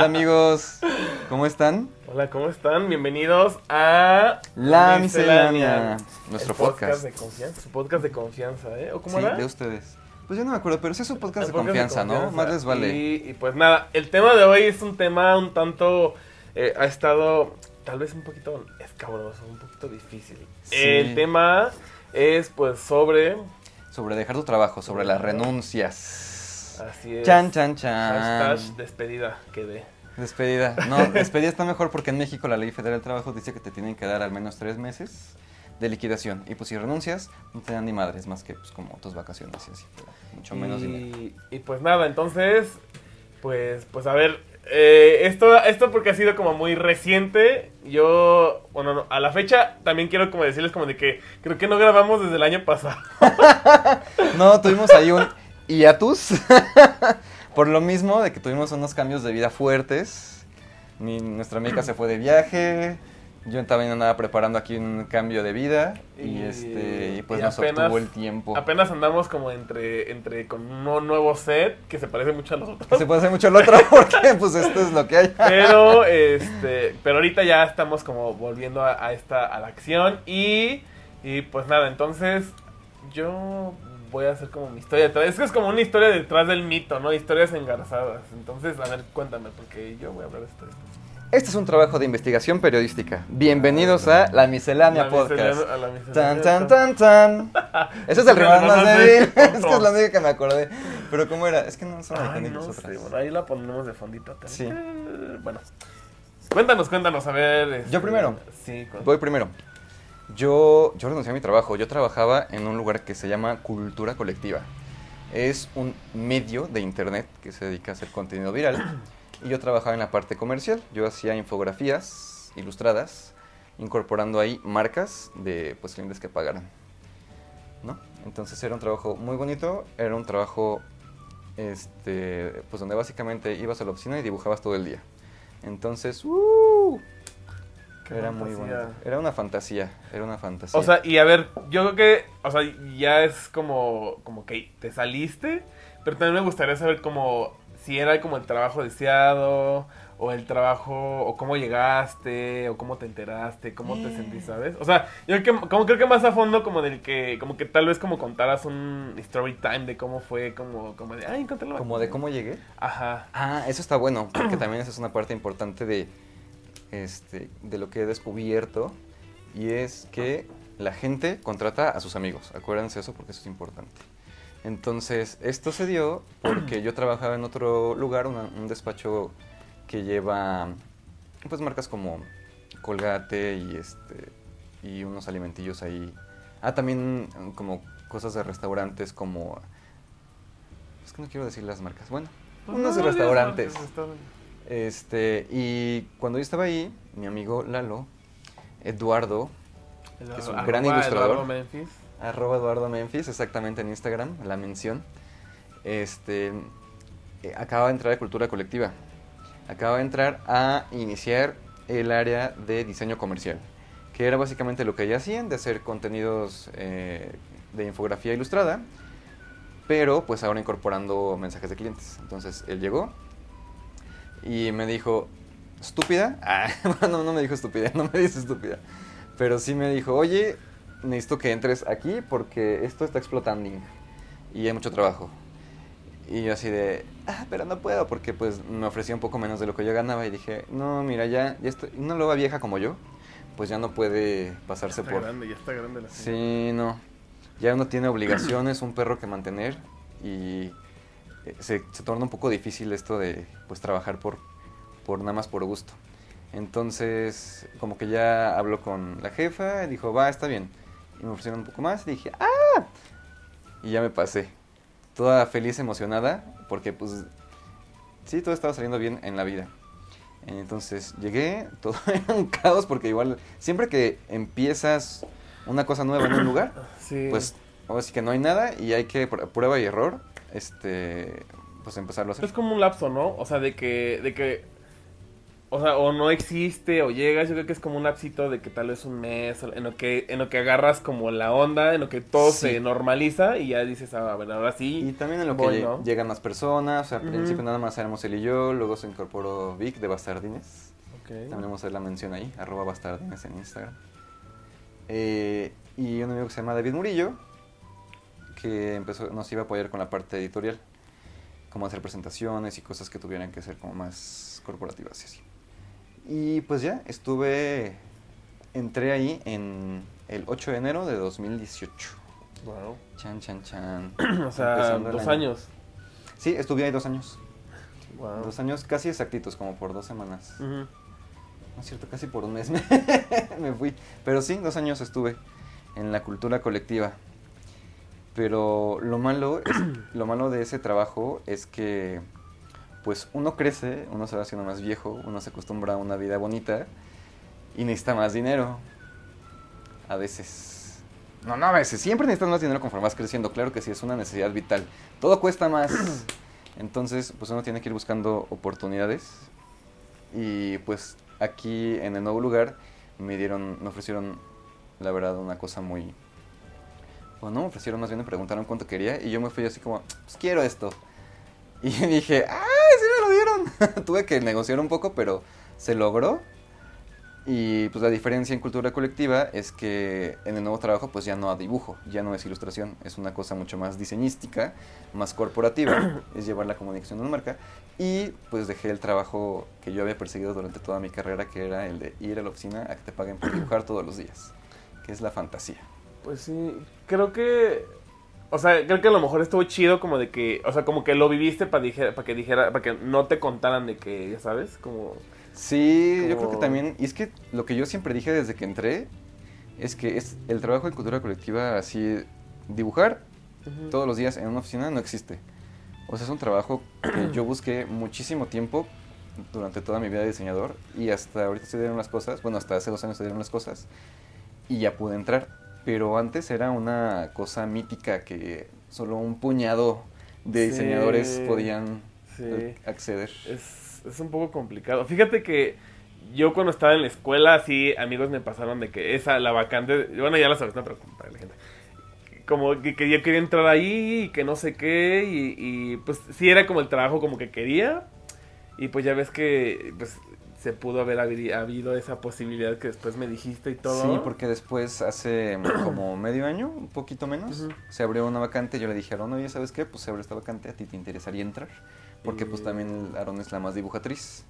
Hola amigos, ¿cómo están? Hola, ¿cómo están? Bienvenidos a La Miscelánea, nuestro el podcast. de confianza, su podcast de confianza, ¿eh? ¿O cómo Sí, era? de ustedes. Pues yo no me acuerdo, pero sí es un podcast de confianza, ¿no? confianza. Más les vale. Y, y pues nada, el tema de hoy es un tema un tanto, eh, ha estado tal vez un poquito escabroso, un poquito difícil. Sí. El tema es pues sobre, Sobre dejar tu trabajo, sobre las renuncias. Así es, Chan, chan, chan. hashtag despedida quedé. Despedida. No, despedida está mejor porque en México la Ley Federal del Trabajo dice que te tienen que dar al menos tres meses de liquidación. Y pues si renuncias, no te dan ni madres más que pues como tus vacaciones y así. mucho menos dinero. y, y pues nada, entonces, pues, pues a ver, eh, esto, esto porque ha sido como muy reciente. Yo, bueno, no, a la fecha también quiero como decirles como de que creo que no grabamos desde el año pasado. No, tuvimos ahí un hiatus. Por lo mismo de que tuvimos unos cambios de vida fuertes. Mi, nuestra amiga se fue de viaje. Yo también andaba preparando aquí un cambio de vida. Y, Y- este y pues y nos apenas- obtuvo el tiempo. Apenas andamos como entre, entre con un nuevo set que se parece mucho a los Que se hacer mucho el otro porque pues esto es lo que hay. Pero, este, pero ahorita ya estamos como volviendo a, a esta, a la acción y, y pues nada, entonces yo voy a hacer como mi historia detrás. Es que es como una historia detrás del mito, ¿no? Historias engarzadas. Entonces, a ver, cuéntame, porque yo voy a hablar de esto. Este es un trabajo de investigación periodística. Bienvenidos a La Miscelánea La Podcast. miscelánea- a la miscelánea. Tan, tan, tan, tan. Ese es el rival más débil. Es que es lo único que me acordé. Pero ¿cómo era? Es que no son mecánicos no sé, bueno, ahí la ponemos de fondito. también. Sí. Bueno, cuéntanos, cuéntanos, a ver. este, ¿Yo primero? Sí, Voy primero. Yo, yo renuncié a mi trabajo. Yo trabajaba en un lugar que se llama Cultura Colectiva. Es un medio de internet que se dedica a hacer contenido viral. Y yo trabajaba en la parte comercial. Yo hacía infografías ilustradas, incorporando ahí marcas de pues, clientes que pagaran. ¿no? Entonces era un trabajo muy bonito. Era un trabajo este, pues donde básicamente ibas a la oficina y dibujabas todo el día. Entonces, ¡uh! Qué Era muy bonito. Era una fantasía, era una fantasía. O sea, y a ver, yo creo que, o sea, ya es como, como que te saliste, pero también me gustaría saber como si era como el trabajo deseado, o el trabajo, o cómo llegaste, o cómo te enteraste, cómo te sentís, ¿sabes? O sea, yo creo que, como creo que más a fondo como del que, como que tal vez como contaras un story time de cómo fue, como, como de, ay, encontré la como de cómo llegué. Ajá. Ah, eso está bueno, porque también esa es una parte importante de, este, de lo que he descubierto, y es que la gente contrata a sus amigos. Acuérdense eso porque eso es importante. Entonces, esto se dio porque yo trabajaba en otro lugar, una- un despacho que lleva pues marcas como Colgate y este y unos alimentillos ahí. Ah, también como cosas de restaurantes como es que no quiero decir las marcas. Bueno, Pues unos no, restaurantes. restaurantes. Este, y cuando yo estaba ahí, mi amigo Lalo, Eduardo, Que es un Arroba gran ilustrador. Eduardo Memphis. arroba Eduardo Memphis, exactamente en Instagram, la mención, este, eh, acaba de entrar a Cultura Colectiva. Acaba de entrar a iniciar el área de diseño comercial, que era básicamente lo que ya hacían, de hacer contenidos eh, de infografía ilustrada, pero pues ahora incorporando mensajes de clientes. Entonces él llegó y me dijo, ¿estúpida? Ah, bueno, no me dijo estúpida, no me dice estúpida. Pero sí me dijo, oye, necesito que entres aquí porque esto está explotando y hay mucho trabajo. Y yo así de, ah, pero no puedo porque pues me ofrecía un poco menos de lo que yo ganaba y dije, no, mira, ya, ya estoy, una loba vieja como yo, pues ya no puede pasarse Está por... grande, ya está grande la señora. Sí, no. Ya uno tiene obligaciones, un perro que mantener y se, se torna un poco difícil esto de pues trabajar por, por nada más por gusto. Entonces, como que ya habló con la jefa, y dijo, va, está bien. Y me ofrecieron un poco más y dije, ¡ah! Y ya me pasé. Toda feliz, emocionada, porque pues sí, todo estaba saliendo bien en la vida. Entonces llegué, todo era un caos porque igual siempre que empiezas una cosa nueva en un lugar, Sí. pues ahora sí que no hay nada y hay que pr- prueba y error, este, pues empezarlo a hacer. Es como un lapso, ¿no? O sea, de que, de que o sea, o no existe, o llegas, yo creo que es como un lapsito de que tal vez un mes, en lo que, en lo que agarras como la onda, en lo que todo Sí. se normaliza y ya dices, ah, bueno, ahora sí. Y también en lo que voy, lle- ¿no? llegan más personas, o sea, al principio nada más éramos él y yo, luego se incorporó Vic de Bastardines. También vamos a hacer la mención ahí, arroba bastardines en Instagram. Eh, y un amigo que se llama David Murillo, que empezó, nos iba a apoyar con la parte editorial, como hacer presentaciones y cosas que tuvieran que ser como más corporativas y así. Y pues ya, estuve, entré ahí en el 8 de enero de 2018. Wow. Chan, chan, chan. O sea, dos año. años. Sí, estuve ahí dos años. Wow. Dos años casi exactitos, como por dos semanas. Ujú. No es cierto, casi por un mes me, me fui. Pero sí, dos años estuve en la cultura colectiva. Pero lo malo, es- lo malo de ese trabajo es que pues uno crece, uno se va haciendo más viejo, uno se acostumbra a una vida bonita y necesita más dinero. A veces. No, no a veces. Siempre necesitas más dinero conforme vas creciendo. Claro que sí, es una necesidad vital. Todo cuesta más. Entonces, pues uno tiene que ir buscando oportunidades. Y pues aquí en el nuevo lugar me dieron, me ofrecieron, la verdad, una cosa muy... Bueno, no me ofrecieron, más bien me preguntaron cuánto quería y yo me fui así como, pues quiero esto. Y dije, ¡ay, sí me lo dieron! Tuve que negociar un poco, pero se logró. Y pues la diferencia en cultura colectiva es que en el nuevo trabajo pues ya no hay dibujo, ya no es ilustración, es una cosa mucho más diseñística, más corporativa, es llevar la comunicación de una marca. Y pues dejé el trabajo que yo había perseguido durante toda mi carrera, que era el de ir a la oficina a que te paguen por dibujar todos los días, que es la fantasía. Pues sí, creo que. O sea, creo que a lo mejor estuvo chido como de que. O sea, como que lo viviste para que dijera. Para que no te contaran de que, ya sabes, como. Sí, yo creo que también, y es que lo que yo siempre dije desde que entré, es que es el trabajo en cultura colectiva así, dibujar Ujú. todos los días en una oficina no existe. O sea, es un trabajo que yo busqué muchísimo tiempo durante toda mi vida de diseñador y hasta ahorita se dieron las cosas, bueno, hasta hace dos años se dieron las cosas y ya pude entrar. Pero antes era una cosa mítica que solo un puñado de Sí. diseñadores podían Sí. eh, acceder. Es, es un poco complicado. Fíjate que yo cuando estaba en la escuela, así amigos me pasaron de que esa, la vacante, bueno, ya la sabes, no, pero para la gente. Como que, que yo quería entrar ahí y que no sé qué, y, y, pues sí era como el trabajo como que quería, y pues ya ves que pues se pudo haber habi- habido esa posibilidad que después me dijiste y todo. Sí, porque después hace como medio año, un poquito menos, se abrió una vacante. Yo le dije a Aaron, oye, ¿sabes qué? Pues se abre esta vacante, ¿a ti te interesaría entrar? Porque pues también Aaron es la más dibujatriz.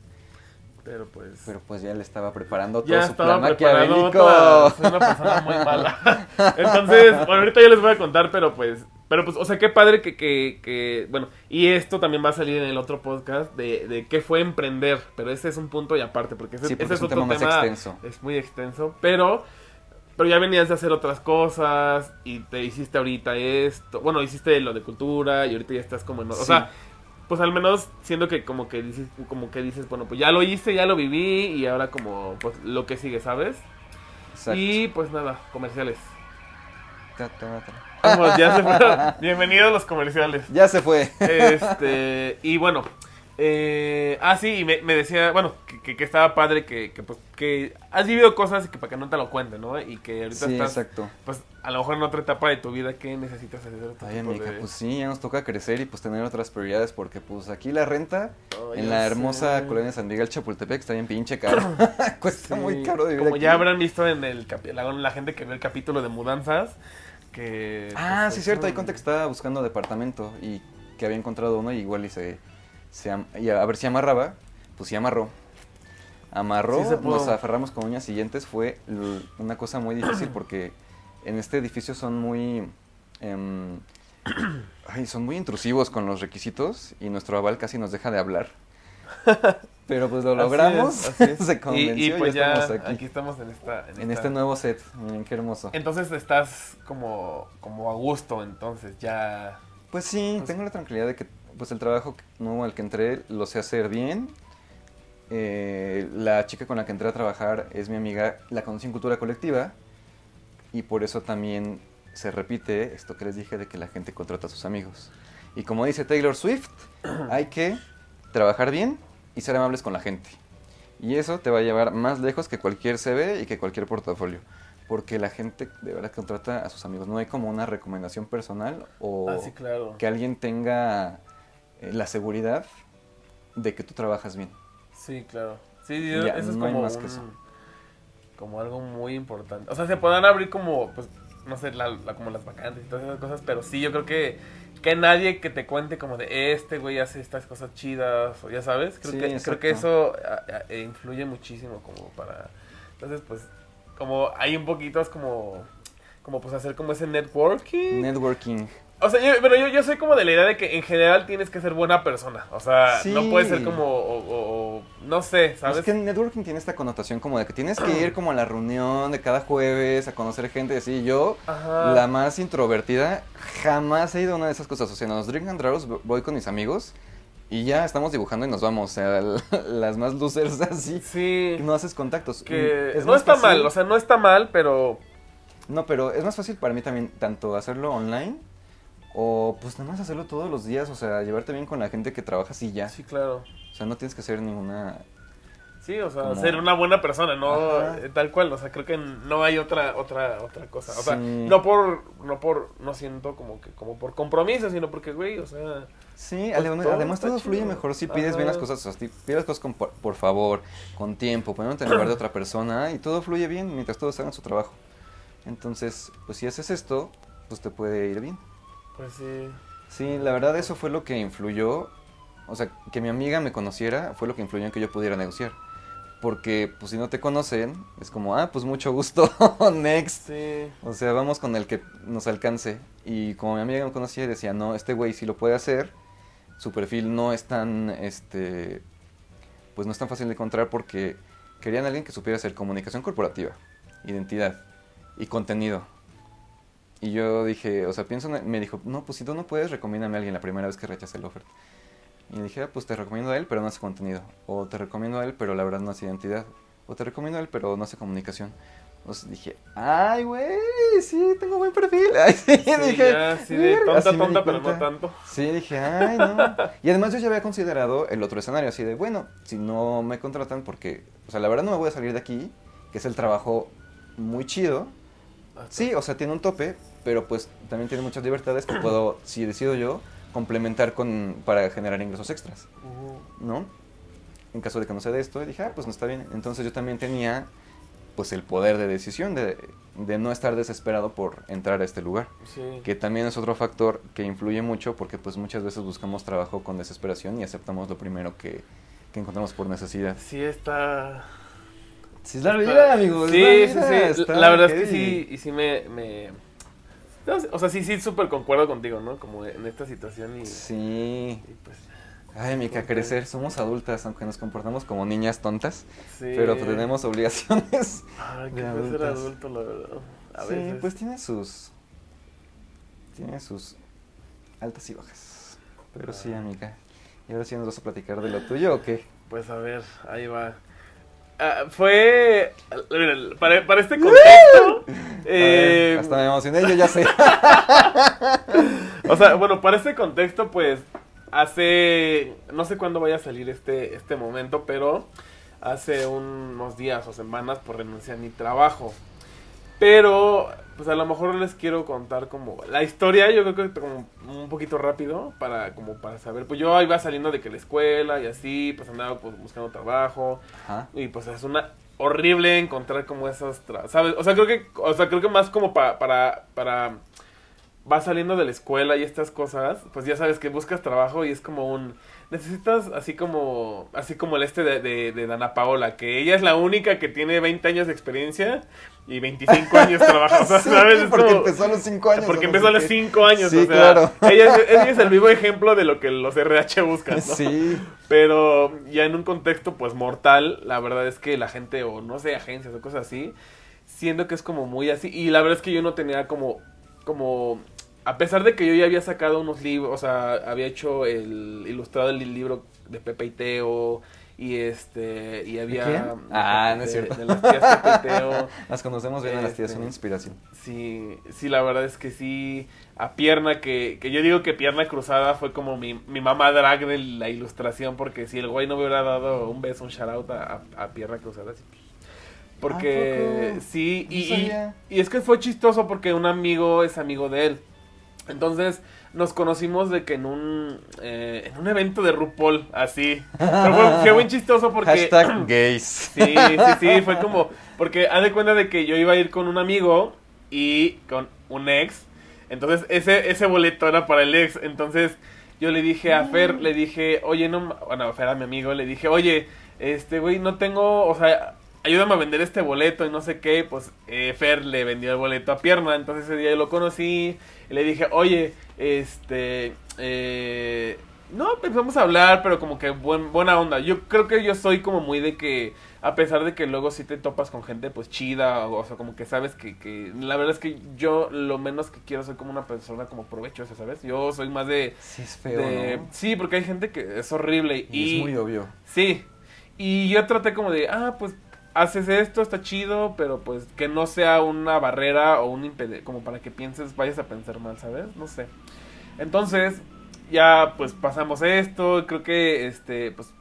Pero pues... Pero pues ya le estaba preparando todo ya su estaba plan maquiavélico. toda- soy una persona muy mala entonces bueno ahorita yo les voy a contar pero pues pero pues o sea qué padre que, que, que bueno y esto también va a salir en el otro podcast de, de qué fue emprender pero ese es un punto y aparte porque ese, Sí, porque ese es un tema más extenso. es muy extenso pero pero ya venías de hacer otras cosas y te hiciste ahorita esto bueno hiciste lo de cultura y ahorita ya estás como en o sea pues al menos siendo que como que dices como que dices bueno pues ya lo hice ya lo viví y ahora como pues lo que sigue sabes Exacto. y pues nada comerciales Ta, ta, ta. Vamos, ya se fueron. bienvenidos a los comerciales Ya se fue. este y bueno eh, ah sí y me, me decía bueno que, que- que estaba padre que, que pues que has vivido cosas y que para que no te lo cuente no y que ahorita Sí, estás exacto. pues a lo mejor en otra etapa de tu vida que necesitas hacer otro Ay, tipo amiga, de- pues sí, ya nos toca crecer y pues tener otras prioridades porque pues aquí la renta Oh, en la hermosa sé. colonia San Miguel Chapultepec está bien pinche caro. Cuesta Sí, muy caro vivir Como aquí. ya habrán visto en el la, la gente que ve el capítulo de mudanzas, que... Ah, pues, sí, es cierto. Hay un- conte que estaba buscando departamento y que había encontrado uno y igual y se, se am- y a, ver si amarraba, pues sí amarró. Amarró, Sí nos aferramos con uñas siguientes, fue una cosa muy difícil porque en este edificio son muy... em, ay, son muy intrusivos con los requisitos y nuestro aval casi nos deja de hablar. Pero pues lo Así logramos, es, así es. se convenció y, pues ya ya, estamos aquí. aquí. estamos en esta... En, En esta- este nuevo set, miren qué hermoso. Entonces estás como, como a gusto, entonces ya... Pues sí, Pues- tengo la tranquilidad de que pues el trabajo nuevo al que entré lo sé hacer bien. Eh, la chica con la que entré a trabajar es mi amiga, la conocí en cultura colectiva y por eso también se repite esto que les dije de que la gente contrata a sus amigos. Y como dice Taylor Swift, hay que trabajar bien y ser amables con la gente. Y eso te va a llevar más lejos que cualquier CV y que cualquier portafolio. Porque la gente de verdad contrata a sus amigos. No hay como una recomendación personal o Ah, sí, claro. que alguien tenga eh, la seguridad de que tú trabajas bien. Sí, claro. Sí, sí, Ya, eso es no hay como más que un- eso. como algo muy importante. O sea, se podrán abrir como, pues, no sé, la, la- como las vacantes y todas esas cosas, pero sí, yo creo que que nadie que te cuente como de este güey hace estas cosas chidas, o ya sabes, creo, Sí, que, creo que eso a- a- e influye muchísimo como para... Entonces, pues, como hay un poquito es como, como pues hacer como ese networking. Networking. O sea, yo, pero yo, yo soy como de la idea de que en general tienes que ser buena persona. O sea, Sí. no puedes ser como, o, o- o- no sé, ¿sabes? Es que el networking tiene esta connotación como de que tienes que ir como a la reunión de cada jueves a conocer gente. Así, yo, Ajá. la más introvertida, jamás he ido a una de esas cosas. O sea, en los Drink and Draws voy con mis amigos y ya estamos dibujando y nos vamos. O sea, las más losers así. Sí. No haces contactos. Que Es no está fácil- mal, o sea, no está mal, pero No, pero es más fácil para mí también tanto hacerlo online o pues nada más hacerlo todos los días. O sea, llevarte bien con la gente que trabajas y ya. sí, claro. O sea, no tienes que hacer ninguna... Sí, o sea, Como- ser una buena persona, no Ajá. eh, tal cual, o sea, creo que no hay otra otra otra cosa, o sea, Sí. no por no por no siento como que como por compromiso, sino porque güey, o sea, Sí, Pues además, todo además todo fluye mejor si pides bien las cosas, o sea, si pides las cosas con por, por favor, con tiempo, poniéndote en lugar de otra persona y todo fluye bien mientras todos hagan su trabajo. Entonces, pues si haces esto, pues te puede ir bien. Pues sí. Sí, la verdad eso fue lo que influyó, o sea, que mi amiga me conociera fue lo que influyó en que yo pudiera negociar. Porque, pues si no te conocen, es como, ah, pues mucho gusto, next. Sí. O sea, vamos con el que nos alcance. Y como mi amiga me conocía, decía, no, este güey sí lo puede hacer. Su perfil no es tan, este, pues no es tan fácil de encontrar porque querían a alguien que supiera hacer comunicación corporativa, identidad y contenido. Y yo dije, o sea, pienso, en- me dijo, no, pues si tú no puedes, recomiéndame a alguien la primera vez que rechace el offer. Y dije, ah, pues te recomiendo a él, pero no hace contenido. O te recomiendo a él, pero la verdad no hace identidad. O te recomiendo a él, pero no hace comunicación. Entonces dije, ay, güey, sí, tengo buen perfil. Ay, sí, Sí, dije, ya, sí, de tonta, tonta, pero no tanto. Sí, dije, ay, no. Y además yo ya había considerado el otro escenario, así de, bueno, si no me contratan, porque, o sea, la verdad no me voy a salir de aquí, que es el trabajo muy chido. Sí, o sea, tiene un tope, pero pues también tiene muchas libertades que puedo, si decido yo, complementar con para generar ingresos extras. ¿no? En caso de que no se dé esto, dije, ah, pues no está bien. Entonces yo también tenía, pues, el poder de decisión, de, de no estar desesperado por entrar a este lugar Sí. que también es otro factor que influye mucho porque pues muchas veces buscamos trabajo con desesperación y aceptamos lo primero que, que encontramos por necesidad. Sí está Sí, es la vida, amigos. Sí, sí, la sí. está La verdad es que sí y sí me o sea, sí, sí, súper concuerdo contigo, ¿no? Como en esta situación y, Sí. y pues, Ay, Mica, crecer. Somos adultas, aunque nos comportamos como niñas tontas, sí. pero tenemos obligaciones. Ay, que de ser adulto, la verdad. A sí, veces. pues tiene sus... Tiene sus altas y bajas. Pero sí, Ah. amiga. ¿Y ahora sí nos vas a platicar de lo tuyo o qué? Pues a ver, ahí va. Ah, fue. Para, para este contexto. Eh, ver, hasta me emocioné, yo ya sé. o sea, bueno, para este contexto, pues. Hace. No sé cuándo vaya a salir este, este momento, pero. Hace unos días o semanas, por renunciar a mi trabajo. Pero. Pues a lo mejor les quiero contar como. La historia, yo creo que como un poquito rápido. Para, como para saber. Pues yo iba saliendo de que la escuela y así. Pues andaba pues, buscando trabajo. Ajá. Y pues es una horrible encontrar como esas, ¿sabes? O sea, creo que o sea, creo que más como pa- para para vas saliendo de la escuela y estas cosas, pues ya sabes que buscas trabajo y es como un necesitas así como así como el este de, de, de Dana Paola, que ella es la única que tiene 20 años de experiencia y 25 años trabajando, o sea, Sí, ¿sabes? Es porque como- empezó a los 5 años. porque empezó a los qué. 5 años, Sí, o sea, claro. ella, es- ella es el vivo ejemplo de lo que los RH buscan, ¿no? Sí. Pero ya en un contexto pues mortal, la verdad es que la gente o no sé, agencias o cosas así, siendo que es como muy así y la verdad es que yo no tenía como como a pesar de que yo ya había sacado unos libros, o sea, había hecho el ilustrado el libro de Pepe y Teo y este y había quién? Ah, no es de- cierto. de las tías Pepe y Teo. Las conocemos bien a las tías, Este, son inspiración. Sí, sí, la verdad es que sí. A Pierna, que, que yo digo que Pierna Cruzada fue como mi, mi mamá drag de la ilustración, porque si el güey no me hubiera dado un beso, un shout out a, a, a Pierna Cruzada, sí. Porque sí, No y, y es que fue chistoso porque un amigo es amigo de él. Entonces nos conocimos de que en un, eh, en un evento de RuPaul, así. Pero fue, chistoso porque... Hashtag gays. Sí, sí, sí, fue como, porque haz de cuenta de que yo iba a ir con un amigo y con un ex, entonces ese, ese boleto era para el ex, entonces yo le dije a Fer, le dije, oye, no, bueno, Fer a mi amigo, le dije, oye, este, güey, no tengo, o sea, ayúdame a vender este boleto y no sé qué, pues eh, Fer le vendió el boleto a Pierna, entonces ese día yo lo conocí, y le dije, oye, este, eh, no, empezamos a hablar, pero como que buen, buena onda. Yo creo que yo soy como muy de que, a pesar de que luego sí te topas con gente pues chida, o, o sea, como que sabes que, que, la verdad es que yo lo menos que quiero soy como una persona como provechosa, ¿sabes? Yo soy más de... Sí, es feo, de- ¿no? Sí, porque hay gente que es horrible. Y, Y, es muy obvio. Sí. Y yo traté como de, ah, pues haces esto, está chido, pero pues que no sea una barrera o un impedimento, como para que pienses, vayas a pensar mal, ¿sabes? No sé. Entonces, ya pues pasamos esto, creo que este, pues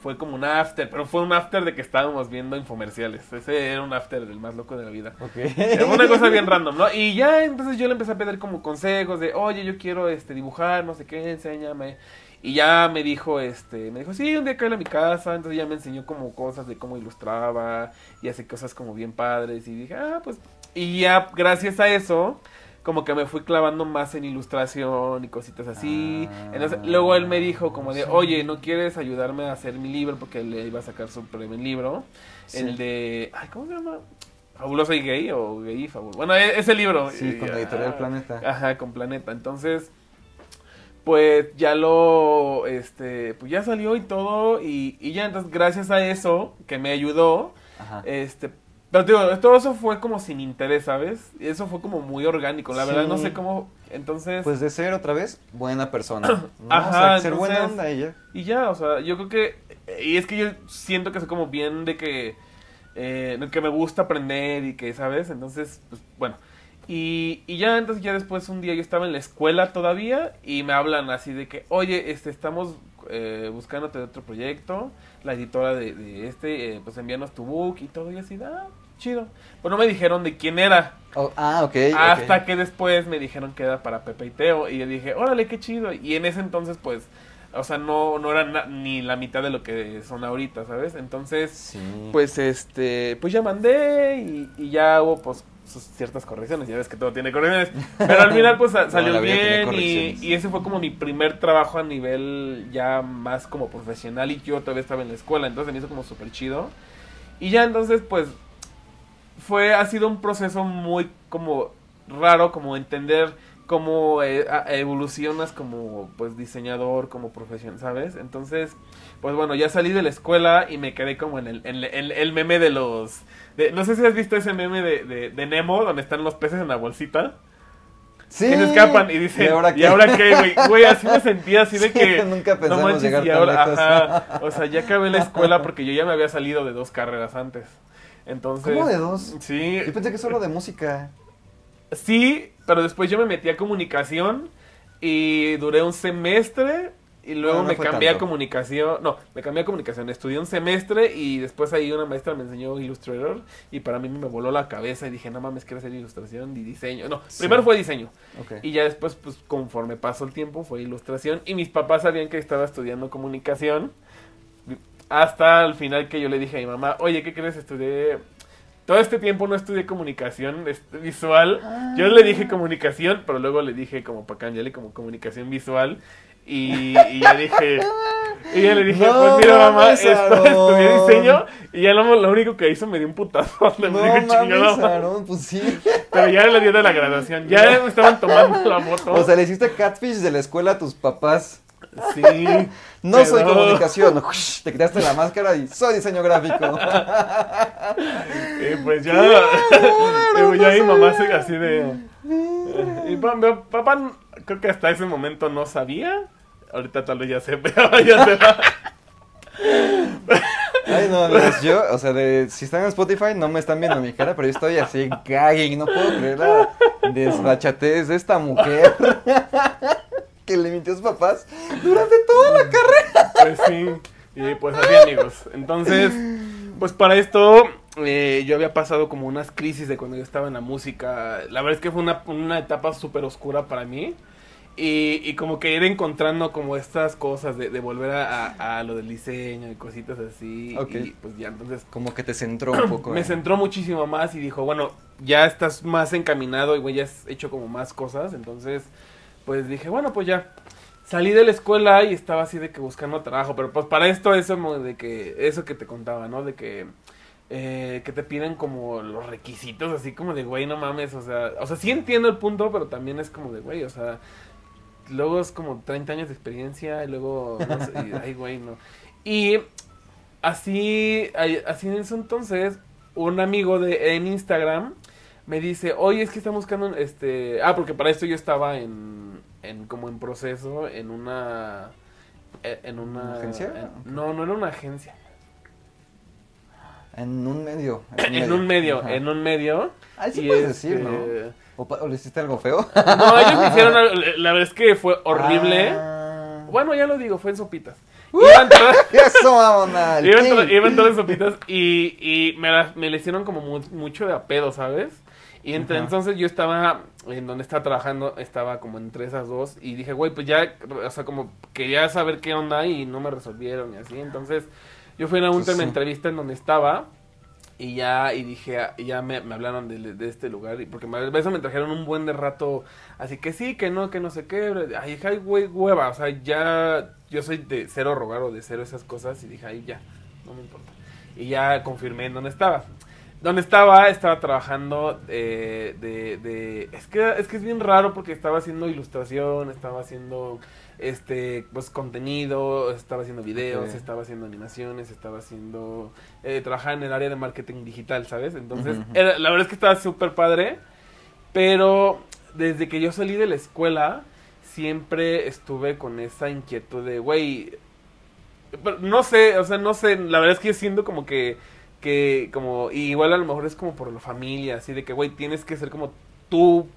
fue como un after, pero fue un after de que estábamos viendo infomerciales. Ese era un after del más loco de la vida. Ok. Era una cosa bien random, ¿no? Y ya entonces yo le empecé a pedir como consejos de, oye, yo quiero este dibujar, no sé qué, enséñame. Y ya me dijo, este, me dijo, sí, un día cae a mi casa, entonces ya me enseñó como cosas de cómo ilustraba y hace cosas como bien padres y dije, ah, pues, y ya gracias a eso, como que me fui clavando más en ilustración y cositas así. Ah, Entonces, luego él me dijo como de, sí. oye, ¿no quieres ayudarme a hacer mi libro? Porque le iba a sacar su primer libro. Sí. El de, ay, ¿cómo se llama? Fabuloso y gay o gay fabuloso. Bueno, e- ese libro. Sí, con la editorial ah, Planeta. Ajá, con Planeta. Entonces, pues ya lo, este, pues ya salió y todo. Y, y ya, entonces, gracias a eso, que me ayudó, Ajá. este, pero digo, todo eso fue como sin interés, ¿sabes? Y eso fue como muy orgánico. La verdad, no sé cómo, entonces... Pues de ser otra vez buena persona. ¿no? Ajá, o sea, ser buena onda ella. Y ya, o sea, yo creo que. Y es que yo siento que soy como bien de que. eh, que me gusta aprender y que, ¿sabes? Entonces, pues bueno. Y, y ya, entonces, ya después un día yo estaba en la escuela todavía y me hablan así de que, oye, este, estamos eh, buscándote de otro proyecto. La editora de, de este, eh, pues envíanos tu book y todo. Y así, ah, chido. Pues no me dijeron de quién era. Oh, ah, ok. Hasta que después me dijeron que era para Pepe y Teo. Y yo dije, órale, qué chido. Y en ese entonces, pues, o sea, no, no era na- ni la mitad de lo que son ahorita, ¿sabes? Entonces, Sí. pues, este, pues ya mandé y, y ya hubo, pues, sus ciertas correcciones. Ya ves que todo tiene correcciones. Pero al final, pues, sa- salió tiene bien. Y, y ese fue como mi primer trabajo a nivel ya más como profesional. Y yo todavía estaba en la escuela. Entonces me hizo como súper chido. Y ya entonces, pues, fue, ha sido un proceso muy como raro, como entender cómo eh, evolucionas como pues diseñador, como profesión, ¿sabes? Entonces, pues bueno, ya salí de la escuela y me quedé como en el, en el- el meme de los... de- no sé si has visto ese meme de, de, de Nemo, donde están los peces en la bolsita, Sí. que se escapan y dicen, ¿Y ahora qué? güey? Güey, así me sentía, así de Sí, que... nunca No pensamos manches, llegar y tan ahora, lejos. ajá, o sea, ya acabé la escuela porque yo ya me había salido de dos carreras antes. Entonces... ¿Cómo de dos? Sí. Yo pensé que solo de música. Sí, pero después yo me metí a comunicación y duré un semestre y luego No, no me cambié a comunicación. No, me cambié a comunicación. Estudié un semestre y después ahí una maestra me enseñó Illustrator y para mí me voló la cabeza y dije, no mames, quiero hacer ilustración y diseño. No, Sí. primero fue diseño Ok. y ya después, pues conforme pasó el tiempo, fue ilustración y mis papás sabían que estaba estudiando comunicación. Hasta el final que yo le dije a mi mamá, oye, ¿qué crees? Estudié... Todo este tiempo no estudié comunicación este, visual. Yo le dije comunicación, pero luego le dije como para cambiarle como comunicación visual. Y, y ya dije... Y ya le dije, No pues mira mamá, esto, estudié diseño. Y ya lo, lo único que hizo me dio un putazo. Le No dije, "Chingada mames, madre". Aarón, pues sí. Pero ya le dio de la graduación. Ya me estaban tomando la foto. O sea, le hiciste catfish de la escuela a tus papás. Sí. No soy comunicación. Te quitaste la máscara y soy diseño gráfico. Y pues ya. y pues ya mi mamá se así de. Y pa- mi papá, creo que hasta ese momento no sabía. Ahorita tal vez ya sepa. ya sepa. Ay, no, amigos, yo, o sea, de, si están en Spotify no me están viendo mi cara, pero yo estoy así gagging, no puedo creer la desfachatez de esta mujer que le mintió a sus papás durante toda la carrera. Pues sí, y pues así amigos. Entonces, pues para esto eh, yo había pasado como unas crisis de cuando yo estaba en la música. La verdad es que fue una, una etapa súper oscura para mí. Y, y, como que ir encontrando como estas cosas de, de volver a, a, lo del diseño y cositas así. Okay. Y pues ya entonces... Como que te centró un poco. Me eh. centró muchísimo más y dijo, bueno, ya estás más encaminado y güey, ya has hecho como más cosas. Entonces, pues dije, bueno, pues ya. Salí de la escuela y estaba así de que buscando trabajo. Pero pues para esto eso de que, eso que te contaba, ¿no? De que... Eh, que te piden como los requisitos, así como de, güey, no mames, o sea, o sea, sí entiendo el punto, pero también es como de, güey, o sea, luego es como 30 años de experiencia y luego, no sé, y, ay, güey, no. Y así, así en ese entonces, un amigo de, en Instagram me dice, oye, es que están buscando, este, ah, porque para esto yo estaba en, en como en proceso, en una, en una... ¿Una agencia? En, no, no era una agencia. En un medio. En, en un medio, Ajá. en un medio. Ahí sí puedes este... decir, ¿no? ¿O, ¿O, le hiciste algo feo? No, ellos me hicieron, la verdad es que fue horrible. Ah. Bueno, ya lo digo, fue en sopitas. Uh, iban todas, eso, mamona. Iban, to, iban todas en sopitas y, y me, la, me le hicieron como mu mucho de a pedo, ¿sabes? Y entre, uh -huh. entonces yo estaba en donde estaba trabajando, estaba como entre esas dos y dije, güey, pues ya, o sea, como quería saber qué onda y no me resolvieron y así. Entonces yo fui a una pues sí. entrevista en donde estaba y ya, y dije, ya me, me hablaron de, de, este lugar, porque me, eso me trajeron un buen de rato, así que sí, que no, que no sé qué, ay, ay, güey, hueva, o sea, ya, yo soy de cero rogar o de cero esas cosas, y dije, ay, ya, no me importa. Y ya confirmé en dónde estaba. Donde estaba, estaba trabajando eh, de, de, es que, es que es bien raro porque estaba haciendo ilustración, estaba haciendo este pues contenido, estaba haciendo videos, okay. estaba haciendo animaciones, estaba haciendo eh, trabajaba en el área de marketing digital, ¿sabes? Entonces, uh -huh. era, la verdad es que estaba súper padre, pero desde que yo salí de la escuela siempre estuve con esa inquietud de, güey, no sé, o sea, no sé, la verdad es que yo siento como que que como igual a lo mejor es como por la familia, así de que güey, tienes que ser como tú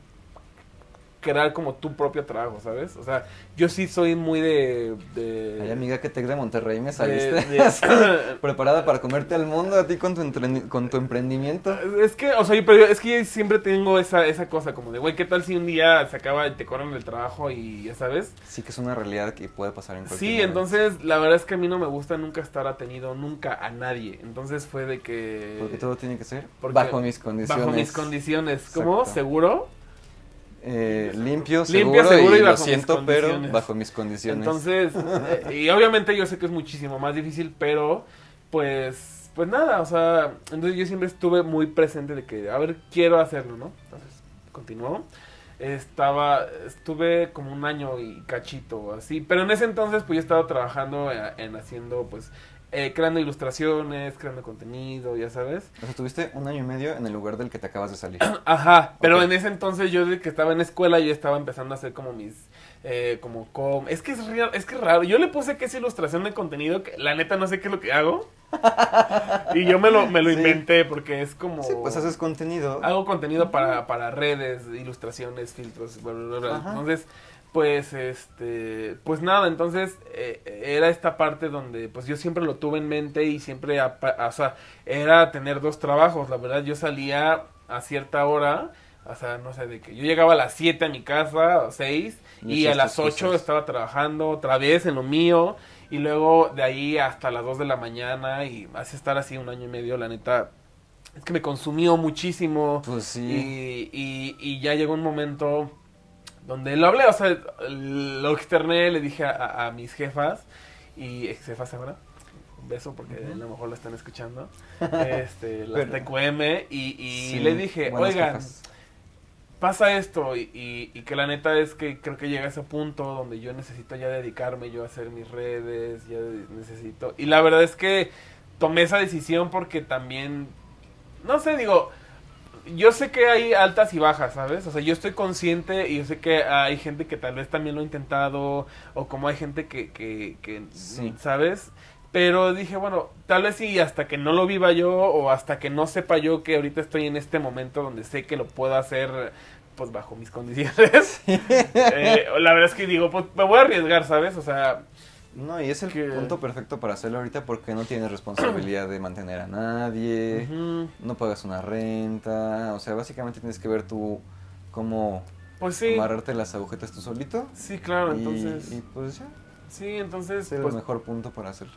crear como tu propio trabajo, ¿sabes? O sea, yo sí soy muy de... de Ay, amiga, que te de Monterrey me saliste de, de... preparada para comerte al mundo a ti con tu, con tu emprendimiento. Es que, o sea, yo, pero es que yo siempre tengo esa, esa cosa como de, güey, ¿qué tal si un día se acaba y te corren el trabajo y ya sabes? Sí, que es una realidad que puede pasar en cualquier Sí, momento. entonces la verdad es que a mí no me gusta nunca estar atenido nunca a nadie. Entonces fue de que... Porque todo tiene que ser bajo mis condiciones. Bajo mis condiciones. ¿Cómo? ¿Seguro? Eh, limpio, seguro, limpio, seguro y, y lo siento, pero bajo mis condiciones. Entonces, eh, y obviamente yo sé que es muchísimo más difícil, pero pues, pues nada, o sea, entonces yo siempre estuve muy presente de que, a ver, quiero hacerlo, ¿no? Entonces, continuó. Estaba, estuve como un año y cachito, así, pero en ese entonces pues yo estaba trabajando en, en haciendo pues eh, creando ilustraciones, creando contenido, ya sabes. O sea, estuviste un año y medio en el lugar del que te acabas de salir. Ajá, pero okay. en ese entonces yo desde que estaba en escuela yo estaba empezando a hacer como mis, eh, como com... Es que es, real, es que es raro, yo le puse que es ilustración de contenido, que la neta no sé qué es lo que hago. y yo me lo, me lo sí. inventé porque es como... Sí, pues haces contenido. Hago contenido para, para redes, ilustraciones, filtros, bla, bla, bla. Entonces pues este pues nada entonces eh, era esta parte donde pues yo siempre lo tuve en mente y siempre o sea era tener dos trabajos. La verdad yo salía a cierta hora o sea no sé de que yo llegaba a las 7 a mi casa o 6 y, y a las 8 estaba trabajando otra vez en lo mío y luego de ahí hasta las 2 de la mañana y hace estar así un año y medio la neta es que me consumió muchísimo. Pues sí. Y, y, y ya llegó un momento donde lo hablé, o sea, lo externé, le dije a, a mis jefas y ex jefas ahora, un beso porque uh -huh. a lo mejor lo están escuchando, este, las TQM y, y sí, le dije, oigan, jefas. pasa esto y, y, y, que la neta es que creo que llega a ese punto donde yo necesito ya dedicarme yo a hacer mis redes, ya necesito, y la verdad es que tomé esa decisión porque también, no sé, digo, yo sé que hay altas y bajas, ¿sabes? O sea, yo estoy consciente y yo sé que hay gente que tal vez también lo ha intentado, o como hay gente que, que, que sí. ¿sabes? Pero dije, bueno, tal vez sí, hasta que no lo viva yo o hasta que no sepa yo que ahorita estoy en este momento donde sé que lo puedo hacer pues bajo mis condiciones. Eh, la verdad es que digo, pues me voy a arriesgar, ¿sabes? O sea... No, y es el que- punto perfecto para hacerlo ahorita porque no tienes responsabilidad de mantener a nadie, no pagas una renta, o sea, básicamente tienes que ver tú cómo Pues sí, amarrarte las agujetas tú solito. sí, claro, y, entonces... y pues ya, Sí, entonces... es Pues, el mejor punto para hacerlo.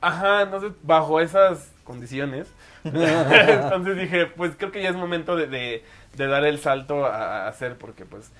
Ajá, entonces bajo esas condiciones, entonces dije, pues creo que ya es momento de, de, de dar el salto a, a hacer, porque pues,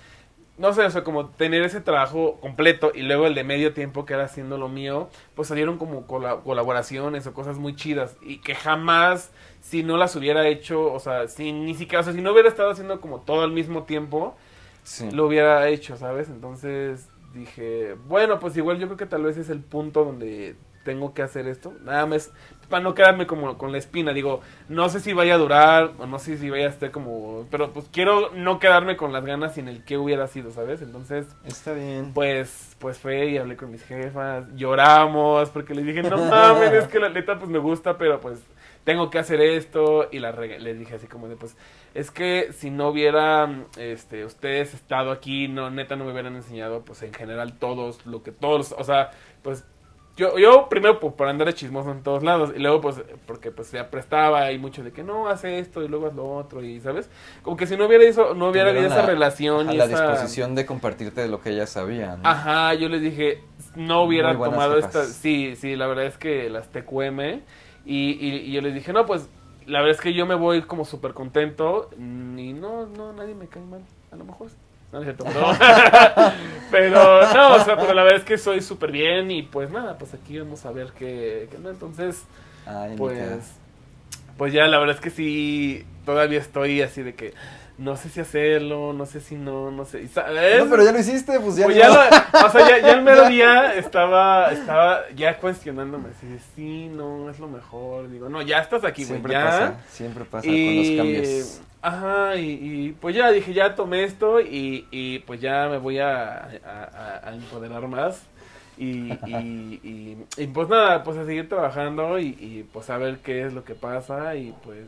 no sé, o sea, como tener ese trabajo completo y luego el de medio tiempo que era haciendo lo mío, pues salieron como cola- colaboraciones o cosas muy chidas y que jamás, si no las hubiera hecho, o sea, si ni siquiera, o sea, si no hubiera estado haciendo como todo al mismo tiempo, Sí. lo hubiera hecho, ¿sabes? Entonces dije, bueno, pues igual yo creo que tal vez es el punto donde tengo que hacer esto. Nada más para no quedarme como con la espina. Digo, no sé si vaya a durar o no sé si vaya a estar como... Pero pues quiero no quedarme con las ganas sin el que hubiera sido, ¿sabes? Entonces, Está bien. pues, pues fue y hablé con mis jefas, lloramos porque les dije, no mames, es que la neta pues me gusta, pero pues tengo que hacer esto y la les dije así como de pues es que si no hubieran este ustedes estado aquí, no neta no me hubieran enseñado pues en general todos lo que todos, o sea, pues yo, yo primero pues, por andar de chismoso en todos lados y luego pues porque pues se prestaba y mucho de que no hace esto y luego haz lo otro y sabes como que si no hubiera eso no hubiera habido esa relación a y la esa- disposición de compartirte de lo que ella sabía. ¿no? Ajá, yo les dije, no hubiera tomado jefas. esta... Sí, sí, la verdad es que las TQM. Y, y, y yo les dije, no, pues la verdad es que yo me voy como súper contento. Y no, no, nadie me cae mal. A lo mejor. No, no es cierto, pero, pero no, o sea, pero la verdad es que soy súper bien y pues nada, pues aquí vamos a ver qué, qué no. Entonces, Ay, pues, pues ya la verdad es que sí, todavía estoy así de que no sé si hacerlo, no sé si no, no sé. No, pero ya lo hiciste, pues ya. Pues ya, lo- o sea, ya, ya el mero día estaba, estaba ya cuestionándome así de sí, no, es lo mejor. Digo, no, ya estás aquí, güey, Siempre ya. pasa, siempre pasa con los cambios. Ajá, y, y, pues ya dije, ya tomé esto y, y pues ya me voy a, a, a- a empoderar más. Y, y, y, y, pues nada, pues a seguir trabajando y, y pues a ver qué es lo que pasa y pues...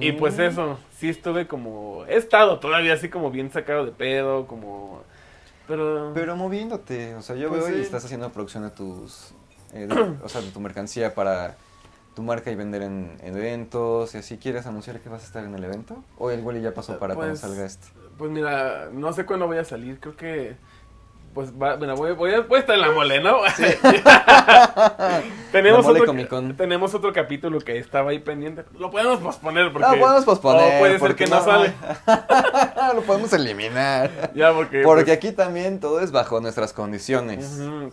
Y pues Mm. eso, sí estuve como... He estado todavía así como bien sacado de pedo, como... Pero... Pero moviéndote, o sea, yo Pues veo sí. y estás haciendo producción de tus, eh, de- o sea, de tu mercancía para tu marca y vender en, en eventos y así. ¿Quieres anunciar que vas a estar en el evento? ¿O el güey ya pasó para cuando Pues, salga este? Pues mira, no sé cuándo voy a salir, creo que... Pues va, mira, voy, voy, a, voy a estar en la mole, ¿no? tenemos, La Mole otro, tenemos otro capítulo que estaba ahí pendiente. Lo podemos posponer porque... No, podemos posponer. o puede ser que no sale. Lo podemos eliminar. Ya, porque... Porque pues, aquí también todo es bajo nuestras condiciones. Ujú.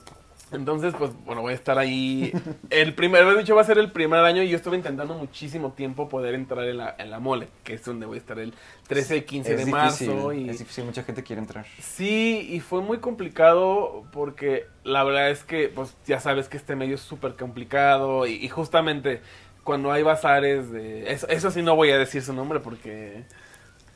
Entonces, pues, bueno, voy a estar ahí. El primer, de hecho, va a ser el primer año y yo estuve intentando muchísimo tiempo poder entrar en la, en la mole, que es donde voy a estar el 13 y 15 Es de marzo. Y... es difícil, mucha gente quiere entrar. Sí, y fue muy complicado porque la verdad es que, pues, ya sabes que este medio es súper complicado y, y justamente cuando hay bazares de... Eso, eso sí no voy a decir su nombre porque...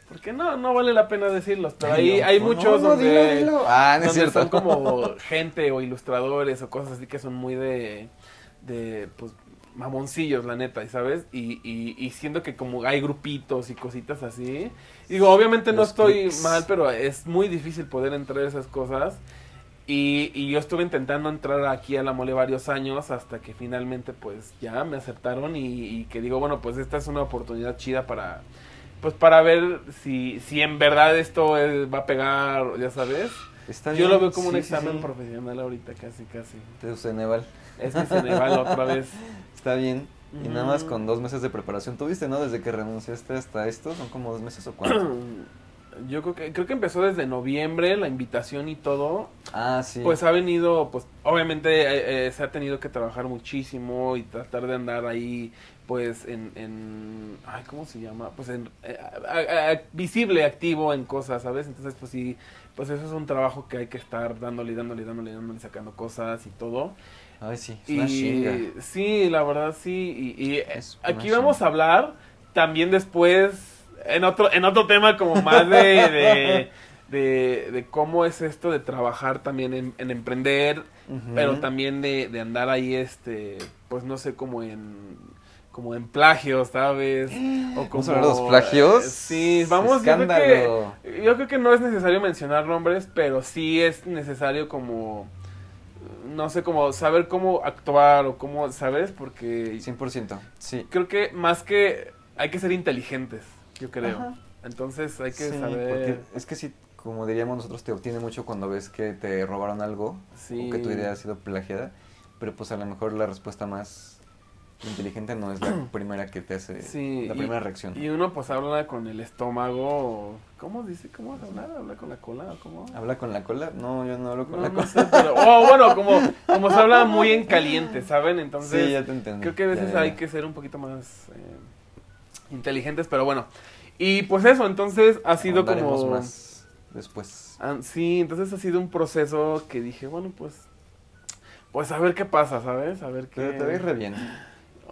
Porque no, no vale la pena decirlos, pero ahí hay muchos no, donde... dilo, dilo. Ah, no es cierto. son como gente o ilustradores o cosas así que son muy de, de pues, mamoncillos, la neta, ¿y ¿sabes? Y, y, y siendo que como hay grupitos y cositas así. Digo, obviamente no estoy clics. mal, pero es muy difícil poder entrar a esas cosas. Y, y yo estuve intentando entrar aquí a la mole varios años hasta que finalmente pues ya me aceptaron y, y que digo, bueno, pues esta es una oportunidad chida para pues para ver si, si en verdad esto es- va a pegar, ya sabes. Está Yo bien, lo veo como un sí, examen sí. profesional ahorita, casi, casi. De Ceneval. Es que va otra vez. Está bien. Y nada más con dos meses de preparación. ¿Tuviste, no? Desde que renunciaste hasta esto, son como dos meses o cuánto. Yo creo que, creo que empezó desde noviembre, la invitación y todo. Ah, sí. Pues ha venido, pues obviamente eh, eh, se ha tenido que trabajar muchísimo y tratar de andar ahí, pues en, en ay, ¿cómo se llama? Pues en, eh, a- a- visible, activo en cosas, ¿sabes? Entonces, pues sí, pues eso es un trabajo que hay que estar dándole, dándole, dándole, dándole, sacando cosas y todo. Ay, sí. Es una Y chinga. sí, la verdad sí. Y, y, aquí vamos a hablar también después en otro en otro tema como más de, de, de, de cómo es esto de trabajar también en, en emprender, pero también de, de andar ahí, este, pues no sé, como en como en plagios, ¿sabes? O como, ¿Vamos a hablar de los plagios? eh, Sí, vamos, yo creo, Escándalo. que, yo creo que no es necesario mencionar nombres, pero sí es necesario como, no sé, como saber cómo actuar o cómo, ¿sabes? Porque 100%. Sí. creo que más que hay que ser inteligentes, yo creo. Ajá. Entonces hay que Sí, saber... porque es que sí, como diríamos nosotros, te obtiene mucho cuando ves que te robaron algo Sí. o que tu idea ha sido plagiada, pero pues a lo mejor la respuesta más inteligente no es la primera que te hace, Sí, la y- primera reacción. Y uno pues habla con el estómago, ¿cómo dice? ¿Cómo hablar? ¿Habla con la cola cómo? ¿Habla con la cola? No, yo no hablo con No, la no cola. sé, pero, oh, bueno, como, como se habla muy en caliente, ¿saben? Entonces, sí, ya te entendí. creo que a veces Ya, ya, hay que ser un poquito más eh, inteligentes, pero bueno. Y pues eso, entonces ha sido como... más después. ah, sí, entonces ha sido un proceso que dije, bueno, pues... Pues a ver qué pasa, ¿sabes? A ver qué... Pero te ves re bien.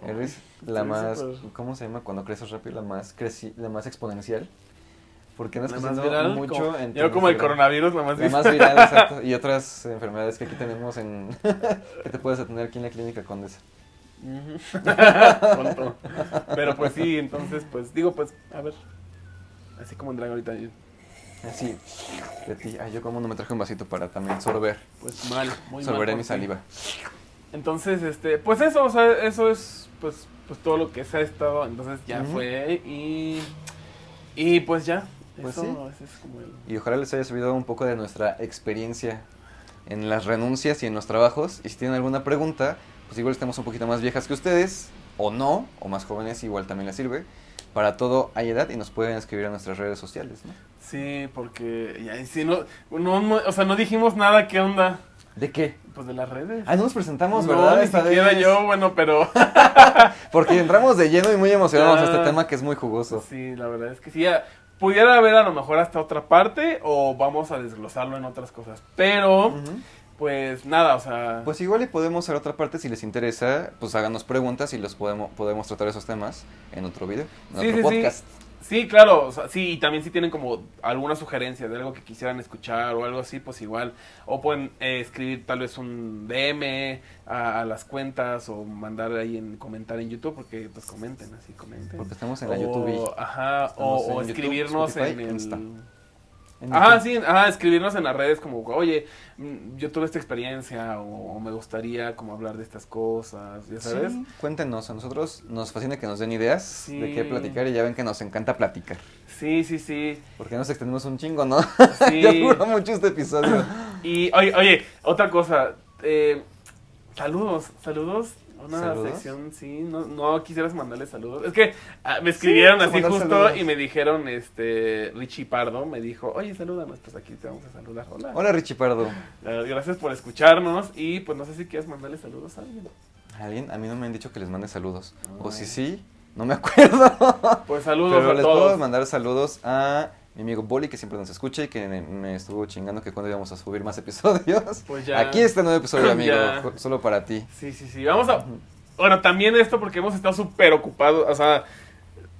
Eres la sí, más, súper. ¿cómo se llama cuando creces rápido? La más creci la más exponencial. Porque andas creciendo viral, mucho como, en yo como el coronavirus, la más La más viral, exacto. Y otras enfermedades que aquí tenemos en... que te puedes atender aquí en la clínica Condesa. Pero pues sí, entonces, pues digo, pues, a ver. Así como Dragon ahorita, Así, de ti. Ay, yo como no me traje un vasito para también sorber. pues mal, muy mal. Sorberé mi saliva. Entonces, este, pues eso, o sea, eso es, pues, pues todo lo que se ha estado, entonces ya fue y, y pues ya. Pues eso, sí. es como el... Y ojalá les haya servido un poco de nuestra experiencia en las renuncias y en los trabajos. Y si tienen alguna pregunta, pues igual estamos un poquito más viejas que ustedes, o no, o más jóvenes, igual también les sirve. Para todo hay edad y nos pueden escribir a nuestras redes sociales, ¿no? Sí, porque ya, si no, no, no, o sea, no dijimos nada, ¿qué onda? ¿De qué? Pues de las redes. Ah, no nos presentamos, no, ¿verdad? ni Esta siquiera vez. yo, bueno, pero... Porque entramos de lleno y muy emocionados a este tema que es muy jugoso. Sí, la verdad es que sí. ya pudiera haber a lo mejor hasta otra parte o vamos a desglosarlo en otras cosas. Pero, pues nada, o sea... Pues igual y podemos hacer otra parte si les interesa, pues háganos preguntas y los podemos, podemos tratar esos temas en otro video, en Sí, otro sí. podcast. Sí, claro, o sea, sí, y también si tienen como alguna sugerencia de algo que quisieran escuchar o algo así, pues igual, o pueden eh, escribir tal vez un DM a, a las cuentas o mandar ahí en comentar en YouTube, porque pues comenten, así comenten. Porque estamos en la O- YouTube. Ajá, o, o en YouTube, escribirnos Spotify, en el... Ajá, sí, ajá, escribirnos en las redes como, oye, mm, yo tuve esta experiencia o, o me gustaría como hablar de estas cosas, ya sabes. Sí, cuéntenos, a nosotros nos fascina que nos den ideas de qué platicar y ya ven que nos encanta platicar. Sí, sí, sí. Porque nos extendemos un chingo, ¿no? Sí. ya duró mucho este episodio. Y, oye, oye, otra cosa, eh, saludos, saludos. Una ¿Saludos? sección, sí, no, no quisieras mandarle saludos. Es que ah, me escribieron a así justo saludos. y me dijeron, este, Richie Pardo, me dijo, oye, salúdanos, pues aquí te vamos a saludar. Hola. Hola Richie Pardo. Gracias por escucharnos y pues no sé si quieres mandarle saludos a alguien. ¿Alguien? A mí no me han dicho que les mande saludos. O si sí, no me acuerdo. Pues saludos Pero a les todos. puedo mandar saludos a mi amigo Boli, que siempre nos escucha y que me- estuvo chingando que cuando íbamos a subir más episodios. Pues ya. Aquí está el nuevo episodio, amigo, Ya. solo para ti. Sí, sí, sí. Vamos a. Bueno, también esto porque hemos estado súper ocupados. O sea,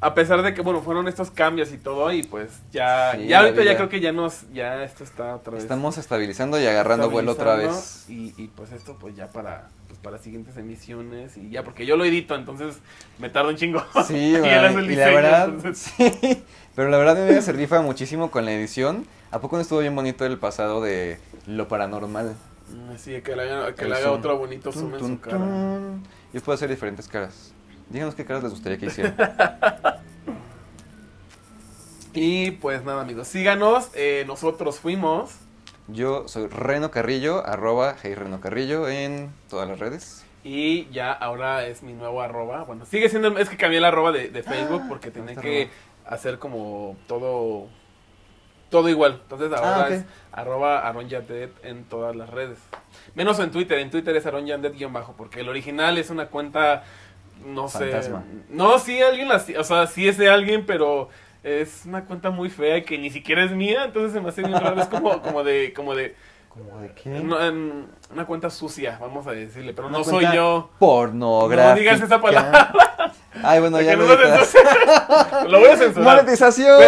a pesar de que, bueno, fueron estos cambios y todo, y pues ya. Sí, ya ahorita ya creo que ya nos. Ya esto está otra vez. Estamos estabilizando y agarrando vuelo otra vez. Y, y pues esto, pues ya para. Pues para siguientes emisiones. Y ya, porque yo lo edito, entonces me tarda un chingo. Sí, y y la verdad, entonces- sí. Pero la verdad amiga se rifa muchísimo con la edición. ¿A poco no estuvo bien bonito el pasado de lo paranormal? Mm, Sí, que le haga, que le haga otro bonito zoom en su cara. Yo puedo hacer diferentes caras. Díganos qué caras les gustaría que hiciera. Y pues nada, amigos, síganos. eh, nosotros fuimos. Yo soy Reno Carrillo, arroba Hey Reno Carrillo en todas las redes. Y ya ahora es mi nuevo arroba. Bueno, sigue siendo. Es que cambié el arroba de, de Facebook porque tenía que hacer como todo. Todo igual. Entonces ahora Ah, es arroba Aaron Yandet en todas las redes. Menos en Twitter. En Twitter es Aaron Yandet guion bajo. Porque el original es una cuenta. No Fantasma. sé. No, sí, alguien la. O sea, sí es de alguien, pero. Es una cuenta muy fea que ni siquiera es mía, entonces se me hace bien raro. Es como, como de, como de, ¿Cómo de qué? una cuenta sucia, vamos a decirle, pero Una no soy yo. Pornográfica. No digas esa palabra. Ay, bueno, ya lo no lo voy a censurar. ¡Monetización!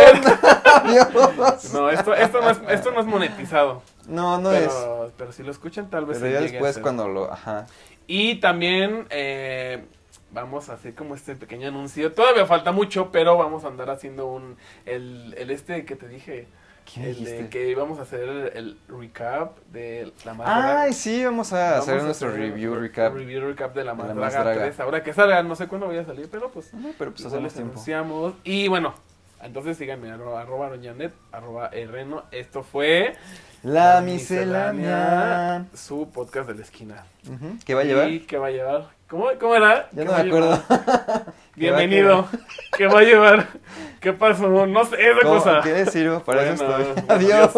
Dios. No, esto, esto, no es, esto no es monetizado. No, no es. pero, pero si lo escuchan, tal vez Pero ya después cuando lo... Ajá. Y también eh, vamos a hacer como este pequeño anuncio. Todavía falta mucho, pero vamos a andar haciendo un. El, el este que te dije. ¿Qué El de que íbamos a hacer el, el recap de la más. Ay, sí, vamos a Vamos hacer a nuestro hacer review recap. Review recap de la más La Más Draga Draga. 3. Ahora que salga, no sé cuándo voy a salir, pero pues. Ujú, Pero pues hacemos tiempo. anunciamos. Y bueno, entonces síganme, arroba, arroba Roñanet, arroba Erreno. Esto fue La miscelánea. su podcast de la esquina. ¿Qué va a llevar? ¿Y qué va a llevar? ¿Cómo, cómo era? Ya ¿Qué no me acuerdo. Bienvenido. ¿Qué va a llevar? ¿Qué pasó? No sé, esa cosa. ¿Qué sirvo? Para eso estoy. adiós.